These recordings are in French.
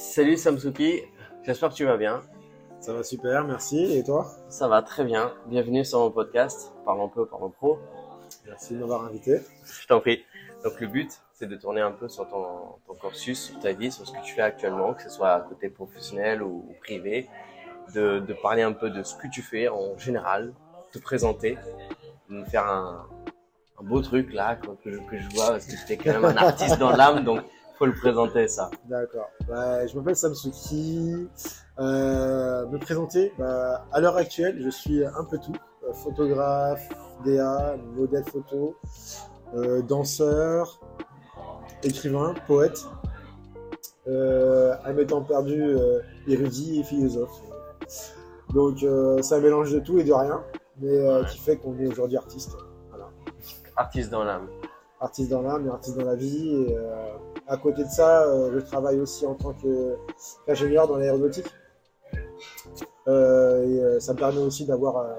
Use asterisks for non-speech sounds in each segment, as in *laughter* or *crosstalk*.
Salut Samsuki, j'espère que tu vas bien. Ça va super, merci. Et toi? Ça va très bien. Bienvenue sur mon podcast, Parlons peu, parlons pro. Merci de m'avoir invité. Je t'en prie. Donc le but, c'est de tourner un peu sur ton, ton cursus, sur ta vie, sur ce que tu fais actuellement, que ce soit à côté professionnel ou, ou privé, de, de parler un peu de ce que tu fais en général, te présenter, me faire un, un beau truc là que, je- que je vois, parce que tu es quand même un artiste dans l'âme, donc faut le présenter ça. D'accord. Bah, je m'appelle Samsuki. Euh, me présenter, bah, à l'heure actuelle, je suis un peu tout. Euh, photographe, DA, modèle photo, euh, danseur, écrivain, poète, euh, un temps perdu, euh, érudit et philosophe. Donc c'est un mélange de tout et de rien, mais qui fait qu'on est aujourd'hui artiste. Artiste dans l'âme. artiste dans l'âme et artiste dans la vie. Et, euh, à côté de ça, euh, je travaille aussi en tant qu'ingénieur dans l'aéronautique. Euh, et euh, ça me permet aussi d'avoir euh,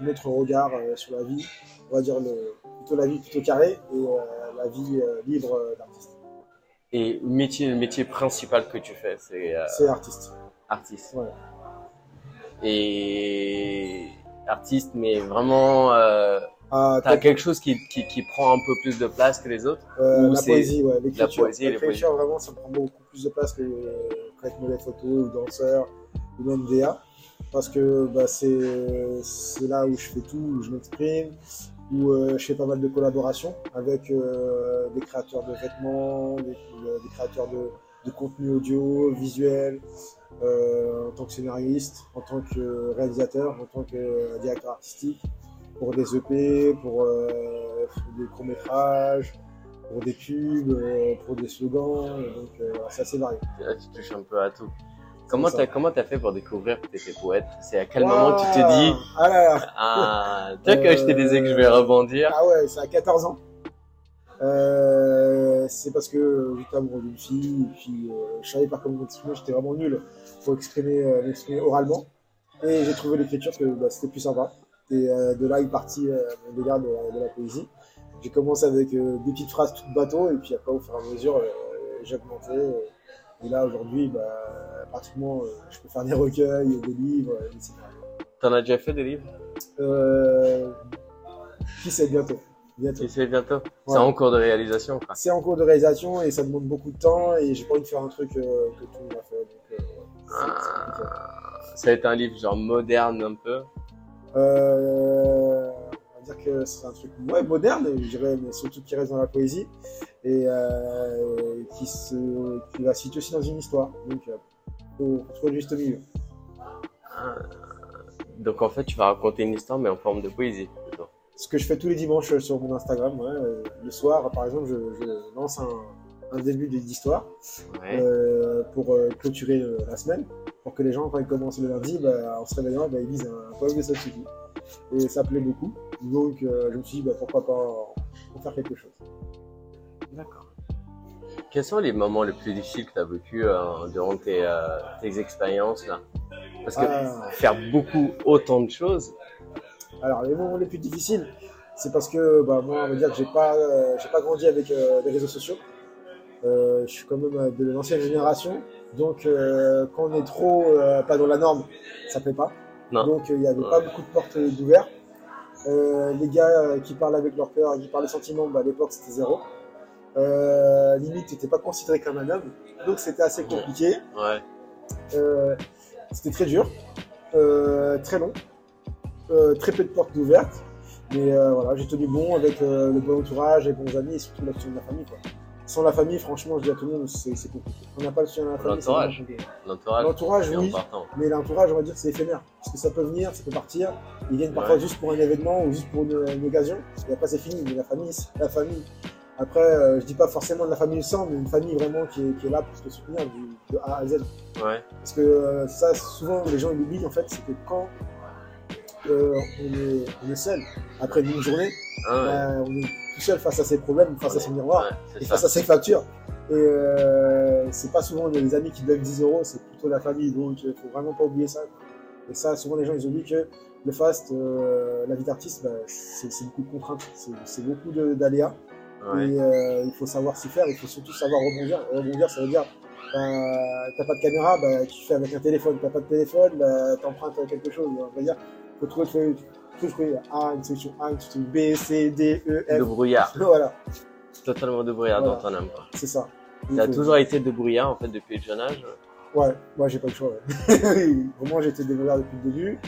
un autre regard euh, sur la vie, on va dire le, plutôt la vie plutôt carrée et euh, la vie euh, libre euh, d'artiste. Et le métier, le métier principal que tu fais, c'est euh, C'est artiste. artiste. Ouais. Et artiste, mais vraiment, euh, Ah, t'as quelque chose qui, qui, qui prend un peu plus de place que les autres. euh, ou la poésie, ouais, l'écriture. poésie L'écriture, vraiment, ça prend beaucoup plus de place que euh, qu'être modèle photo ou danseur ou même DA. Parce que bah, c'est c'est là où je fais tout, où je m'exprime, où euh, je fais pas mal de collaborations avec euh, des créateurs de vêtements, des, des créateurs de, de contenu audio, visuel, euh, en tant que scénariste, en tant que réalisateur, en tant que directeur artistique, pour des EP, pour euh, des courts-métrages, pour des pubs, euh, pour des slogans, donc euh, c'est assez varié. Là, tu touches un peu à tout. Comment t'as comment t'as fait pour découvrir que t'étais poète? C'est à quel moment tu t'es dit Ah là là ah tu vois que je t'ai disais que je vais rebondir. Ah ouais, c'est à 14 ans. Euh, c'est parce que j'étais amoureux d'une fille, et puis euh, je savais pas comment m'exprimer, j'étais vraiment nul pour exprimer, euh, m'exprimer oralement. Et j'ai trouvé l'écriture que bah, c'était plus sympa. Et euh, de là est parti euh, mon délire de, de la poésie. J'ai commencé avec euh, des petites phrases toutes bateau, et puis après, au fur et à mesure, euh, j'ai augmenté. euh, et là, aujourd'hui, bah, pratiquement, euh, je peux faire des recueils, des livres, euh, etc. T'en as déjà fait des livres? Euh, qui sait bientôt. bientôt. Tu sais bientôt? C'est en cours de réalisation. Quoi. C'est en cours de réalisation et ça demande beaucoup de temps et j'ai pas envie de faire un truc euh, que tout le monde a fait. Donc, euh, c'est- c'est compliqué. Ah, ça va être un livre genre moderne un peu? Euh, on va dire que c'est un truc ouais, moderne, je dirais, mais surtout qui reste dans la poésie et euh, qui, se, qui va se situer aussi dans une histoire. Donc, euh, faut, trouver juste milieu. Ah. Donc en fait, tu vas raconter une histoire mais en forme de poésie. plutôt. Ce que je fais tous les dimanches sur mon Instagram, ouais, euh, le soir, par exemple, je, je lance un, un début d'histoire. Ouais. euh, pour euh, clôturer euh, la semaine, pour que les gens, quand ils commencent le lundi, bah, en se réveillant, bah, ils lisent un, poème de Satsuki. Et ça plaît beaucoup. Donc, euh, je me suis dit, bah, pourquoi pas en, faire quelque chose. D'accord. Quels sont les moments les plus difficiles que tu as vécu euh, durant tes, euh, tes expériences là? Parce que Ah. faire beaucoup autant de choses, Alors, les moments les plus difficiles, c'est parce que bah, moi, on va dire que j'ai pas, euh, j'ai pas grandi avec euh, les réseaux sociaux. Euh, je suis quand même euh, de l'ancienne génération. Donc, euh, quand on est trop pas dans la norme, ça plaît pas. Non. Donc, il n'y avait pas beaucoup de portes d'ouvert. Les gars qui parlent avec leur cœur, qui parlent sentiments, bah, à l'époque, c'était zéro. Euh, limite, tu n'étais pas considéré comme un homme. Donc, c'était assez compliqué. ouais. Euh, c'était très dur, euh, très long, très peu de portes ouvertes. Mais voilà, j'ai tenu bon avec le bon entourage, les bons amis et surtout la soutien de la famille. Quoi. Sans la famille, franchement, je dis à tout le monde, c'est compliqué. On n'a pas le soutien de la famille. L'entourage. L'entourage, oui, mais l'entourage, on va dire que c'est éphémère. Parce que ça peut venir, ça peut partir. Ils viennent parfois Ouais. juste pour un événement ou juste pour une, une occasion. Et après, c'est fini. Mais la famille, c'est la famille. Après, euh, je dis pas forcément de la famille sang, mais une famille vraiment qui est, qui est là pour te soutenir du, de A à Z. Ouais. Parce que euh, ça, souvent, les gens ils oublient en fait, c'est que quand euh, on, est, on est seul, après une journée, Ah ouais. bah, on est tout seul face à ses problèmes, face à son miroir, Ouais, et ça. face à ses factures. Et euh, c'est pas souvent les amis qui donnent 10 euros, c'est plutôt la famille, donc il faut vraiment pas oublier ça. Et ça, souvent les gens ils oublient que le fast, euh, la vie d'artiste, bah, c'est beaucoup de contraintes, c'est- beaucoup d'aléas. Et il faut savoir s'y faire, il faut surtout savoir rebondir. Rebondir, ça veut dire bah, t'as pas de caméra, bah, tu fais avec un téléphone. T'as pas de téléphone, bah, t'empruntes quelque chose. On va dire, faut trouver, A, une solution A, une solution B, C, D, E, De F. brouillard. *laughs* voilà, Totalement de brouillard Voilà. dans ton âme. c'est ça. T'as Donc, toujours été de brouillard en fait depuis le jeune âge. Ouais, moi j'ai pas le choix. Ouais. Vraiment, été développeur depuis le début.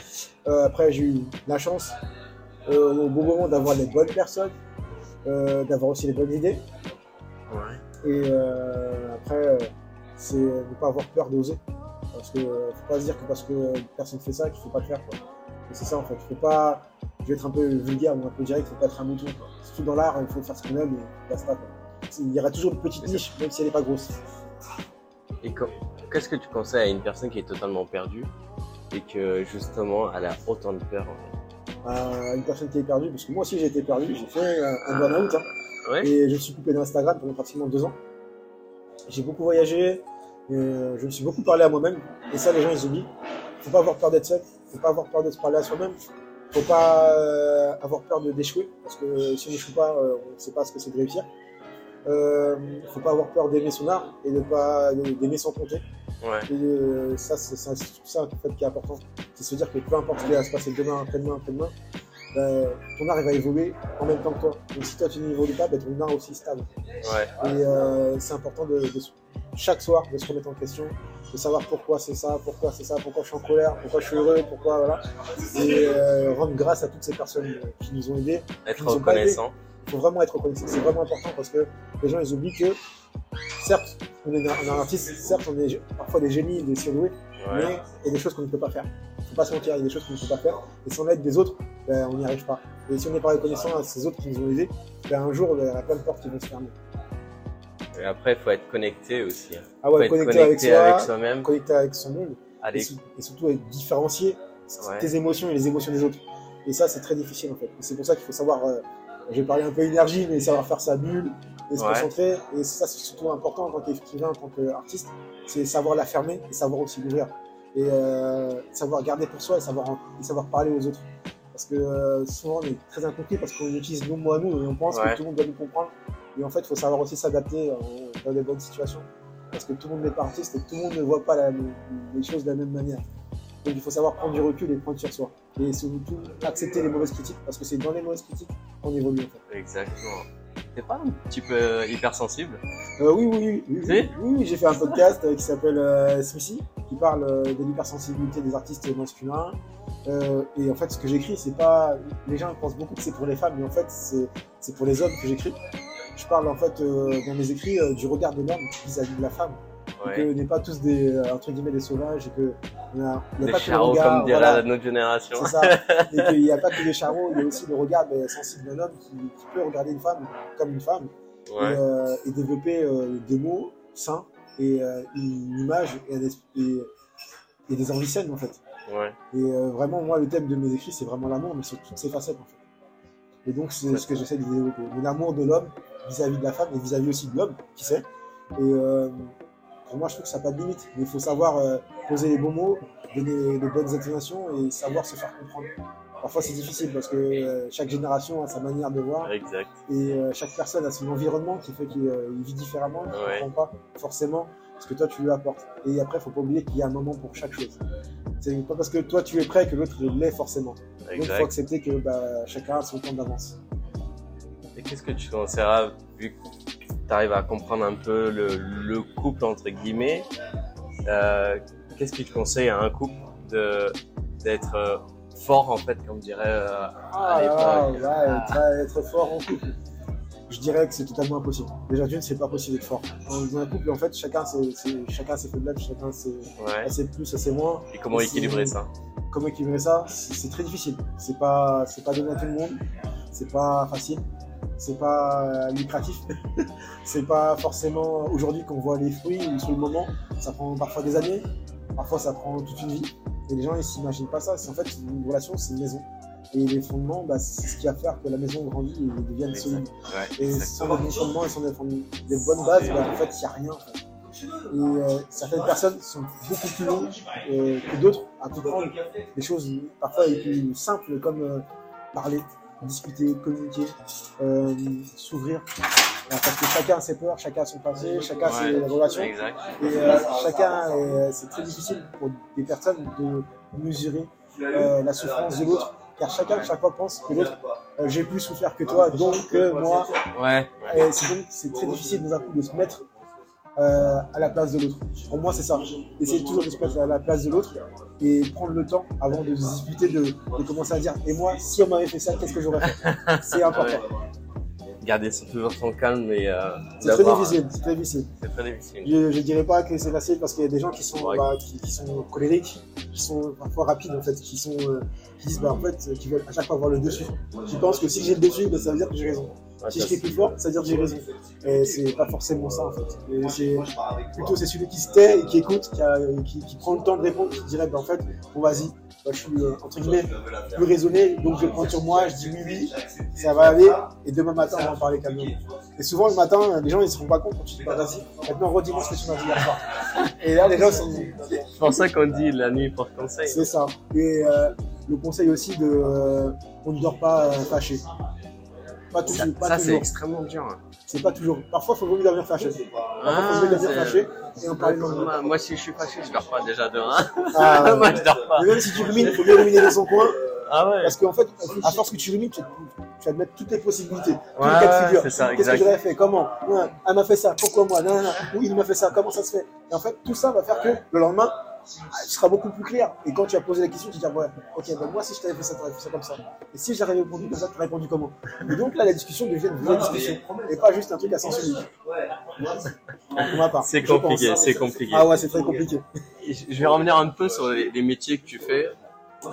Euh, après, j'ai eu la chance euh, au bon moment d'avoir les bonnes personnes, euh, d'avoir aussi les bonnes idées. Ouais. Et après, c'est ne pas avoir peur d'oser. Parce que faut pas se dire que parce que personne fait ça qu'il faut pas le faire. Quoi. Et c'est ça en fait. Faut pas. Je vais être un peu vulgaire ou un peu direct, faut pas être un mouton. Quoi. Surtout dans l'art, il faut faire ce qu'on aime et basta. Quoi. Il y aura toujours une petite niche, même si elle n'est pas grosse. Et qu'est-ce que tu conseilles à une personne qui est totalement perdue et que justement elle a autant de peur en à une personne qui est perdue, parce que moi aussi j'ai été perdu, j'ai fait un, un burn-out, hein, fait Ouais. et je me suis coupé d'Instagram pendant pratiquement deux ans. J'ai beaucoup voyagé, euh, je me suis beaucoup parlé à moi-même, et ça les gens ils oublient. Faut pas avoir peur d'être seul, faut pas avoir peur de se parler à soi-même, faut pas euh, avoir peur de d'échouer, parce que si on n'échoue pas, euh, on ne sait pas ce que c'est de réussir. Euh, faut pas avoir peur d'aimer son art et de pas d'aimer sans compter. Ouais. Et ça, c'est ça en fait, qui est important. C'est se dire que peu importe ce qui va se passer demain, après-demain, après-demain, ben, ton art il va évoluer en même temps que toi. Donc si toi tu n'évolues pas, ben, ton art aussi stable. Ouais. Et euh, c'est important de, chaque soir de se remettre en question, de savoir pourquoi c'est ça, pourquoi c'est ça, pourquoi je suis en colère, pourquoi je suis heureux, pourquoi voilà. Et euh, rendre grâce à toutes ces personnes qui nous ont aidés. Être Ils ont pas reconnaissant. Il faut vraiment être reconnaissant. C'est vraiment important parce que les gens ils oublient que certes on est, un- artiste, certes on est parfois des génies, des surdoués, mais il y a des choses qu'on ne peut pas faire. Faut pas se mentir, il y a des choses qu'on ne peut pas faire. Et sans l'aide des autres, ben, on n'y arrive pas. Et si on n'est pas reconnaissant à ces autres qui nous ont aidés, ben, un jour, il y aura plein de portes qui vont se fermer. Et après, il faut être connecté aussi. hein. Ah faut ouais, être connecté, avec avec soi, soi-même. connecté avec son monde, et, surtout être différencier Ouais. tes émotions et les émotions des autres. Et ça, c'est très difficile en fait. C'est pour ça qu'il faut savoir, euh, je vais parler un peu énergie, mais savoir faire sa bulle et se Ouais. concentrer. Et ça, c'est surtout important en tant qu'écrivain, en tant qu'artiste, c'est savoir la fermer et savoir aussi l'ouvrir. Et euh, savoir garder pour soi et savoir, et savoir parler aux autres. Parce que euh, souvent, on est très incompris parce qu'on utilise nos mots à nous et on pense Ouais. que tout le monde doit nous comprendre. Et en fait, il faut savoir aussi s'adapter euh, dans les bonnes situations. Parce que tout le monde n'est pas artiste et tout le monde ne voit pas la- les choses de la même manière. Donc il faut savoir prendre du recul et prendre sur soi. Et surtout accepter les mauvaises critiques parce que c'est dans les mauvaises critiques qu'on évolue en fait. exactement. T'es pas un petit peu hypersensible Euh, oui, oui, oui. Oui, j'ai fait un podcast euh, qui s'appelle euh, Smithy, qui parle euh, de l'hypersensibilité des artistes masculins. Euh, et en fait, ce que j'écris, c'est pas. Les gens pensent beaucoup que c'est pour les femmes, mais en fait, c'est c'est pour les hommes que j'écris. Je parle en fait euh, dans mes écrits euh, du regard de l'homme vis-à-vis de la femme. Et que Ouais. n'est pas tous des euh, entre guillemets des sauvages et que on a, a Des pas que le charros, regard, comme dirait voilà. notre génération. C'est ça. *laughs* Et qu'il n'y a pas que les charros, il y a aussi le regard ben, sensible d'un homme qui, qui peut regarder une femme comme une femme et, Ouais. euh, et développer euh, des mots sains et euh, une image et, des envies saines en fait. Ouais. Et vraiment, moi, le thème de mes écrits, c'est vraiment l'amour, mais sur toutes ses facettes en fait. Et donc, c'est ce que j'essaie de développer. L'amour de l'homme vis-à-vis de la femme et vis-à-vis aussi de l'homme, qui sait. Et euh, moi, je trouve que ça n'a pas de limite. Mais il faut savoir euh, poser les bons mots, donner les bonnes intonations et savoir se faire comprendre. Parfois, c'est difficile parce que euh, chaque génération a sa manière de voir Exact. et euh, chaque personne a son environnement qui fait qu'il il vit différemment, il ne Ouais. comprend pas forcément ce que toi tu lui apportes. Et après, il faut pas oublier qu'il y a un moment pour chaque chose. C'est pas parce que toi tu es prêt que l'autre l'est forcément. Donc il faut accepter que bah, chacun a son temps d'avance. Et qu'est-ce que tu conseilleras, vu que tu arrives à comprendre un peu le, le couple, entre guillemets, euh, qu'est-ce que tu conseilles à un couple de d'être euh, fort, en fait, comme dirait euh, à Ah, l'époque? ouais, être, être fort en couple. Je dirais que c'est totalement impossible. Déjà d'une, c'est pas possible d'être fort. Dans un couple, en fait, chacun ses, ses- chacun ses faiblesses, chacun ses, Ouais. ses plus, ses moins. Et comment Et équilibrer c'est- ça? Comment équilibrer ça? C'est c'est très difficile. C'est pas, c'est pas donné à tout le monde. C'est pas facile. C'est pas euh, lucratif. *laughs* c'est pas forcément aujourd'hui qu'on voit les fruits ou sur le moment. Ça prend parfois des années. Parfois, ça prend toute une vie. Et les gens, ils s'imaginent pas ça. C'est en fait une relation, c'est une maison. Et les fondements, bah, c'est ce qui va faire que la maison grandit et devienne solide. Ouais, Et sans bons fondements et sans les bonnes bases, bah, en fait, il n'y a rien. en fait. Et euh, certaines personnes sont beaucoup plus longues euh, que d'autres à comprendre des choses parfois les plus simples comme euh, parler, discuter, communiquer, euh, s'ouvrir, Parce que chacun a ses peurs, chacun a son passé, chacun a ses Ouais, relations. Exact. Et euh, chacun, est- c'est très difficile pour des personnes de mesurer euh, la souffrance de l'autre, car chacun, chaque fois, pense que l'autre, euh, j'ai plus souffert que toi, donc euh, moi, Ouais. et c'est donc c'est très difficile d'un coup de se mettre euh, à la place de l'autre. Pour moi, c'est ça. Essayer toujours de se mettre à la place de l'autre et prendre le temps avant de se disputer, de, de commencer à dire Et moi, si on m'avait fait ça, qu'est-ce que j'aurais fait? C'est important. *laughs* Garder son- toujours son calme et euh, C'est très difficile. C'est très difficile. Très difficile. Je, je dirais pas que c'est facile parce qu'il y a des gens qui sont, Ouais. bah, qui, qui sont colériques, qui sont parfois rapides en fait, qui sont, euh, qui disent bah en fait, qui veulent à chaque fois avoir le dessus. Qui pensent que si j'ai le dessus, bah, ça veut dire que j'ai raison. Ouais, Si je crie plus fort, ça veut dire que j'ai raison. Et c'est pas forcément ça en fait. C'est plutôt c'est celui qui se tait et qui écoute, qui, a- qui, qui prend le temps de répondre, qui dirait bah en fait, bon vas-y, bah, je suis euh, entre guillemets plus raisonné, donc je prends sur moi, je dis oui oui, ça va aller, et demain matin on va en parler calmement. Et souvent le matin, les gens ils se rendent pas compte quand tu dis bah vas-y, maintenant redis-moi ce que tu m'as dit hier soir. *laughs* Et là les gens sont, C'est pour ça qu'on dit la nuit porte conseil. c'est ça. Et euh, le conseil aussi de, euh, on ne dort pas euh, fâché. Pas Ça, toujours, pas ça, c'est toujours. extrêmement dur. hein. C'est pas toujours. Parfois, il faut mieux dormir fâché. Parfois, il Ah, faut mieux dormir c'est- fâché et en parler le lendemain. Moi, moi, si je suis fâché, je dors pas déjà de 1. Ah, *laughs* moi, je dors pas. mais même si tu rumines, il faut mieux ruminer dans son coin. Ah ouais. Parce qu'en fait, à force que tu rumines, tu, tu vas te mettre toutes les possibilités, tous Ouais, les cas de figure. c'est ça, Qu'est-ce que exact. j'aurais fait? Comment? Ouais, Elle m'a fait ça. Pourquoi moi? Non, non, non. Oui, il m'a fait ça. Comment ça se fait? Et en fait, tout ça va faire que le lendemain, tu seras beaucoup plus clair. Et quand tu vas poser la question, tu vas dire Ouais, ok, ben moi, si je t'avais fait ça, tu aurais fait ça comme ça. Et si j'avais répondu comme ça, tu aurais répondu comment Et donc là, la discussion devient une vraie discussion. Et pas juste un truc à sens unique. C'est compliqué, c'est compliqué. Ah ouais, c'est très compliqué. Je vais revenir un peu sur les, les métiers que tu fais.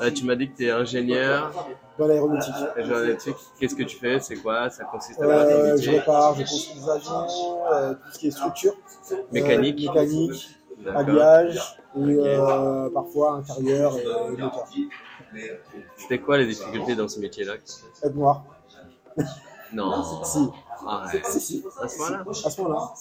Euh, tu m'as dit que tu es ingénieur. Dans l'aéronautique. Aéronautique, Qu'est-ce que tu fais? C'est quoi? Ça consiste à faire Euh, des je répare, je construis des avions, euh, tout ce qui est structure. Mécanique. Euh, mécanique, Habillage, et euh, parfois intérieur et, et moteur. C'était quoi les difficultés dans ce métier-là? Être noir. Non. *laughs* Si, Ah ouais. si, si. À ce moment-là? À ce moment-là.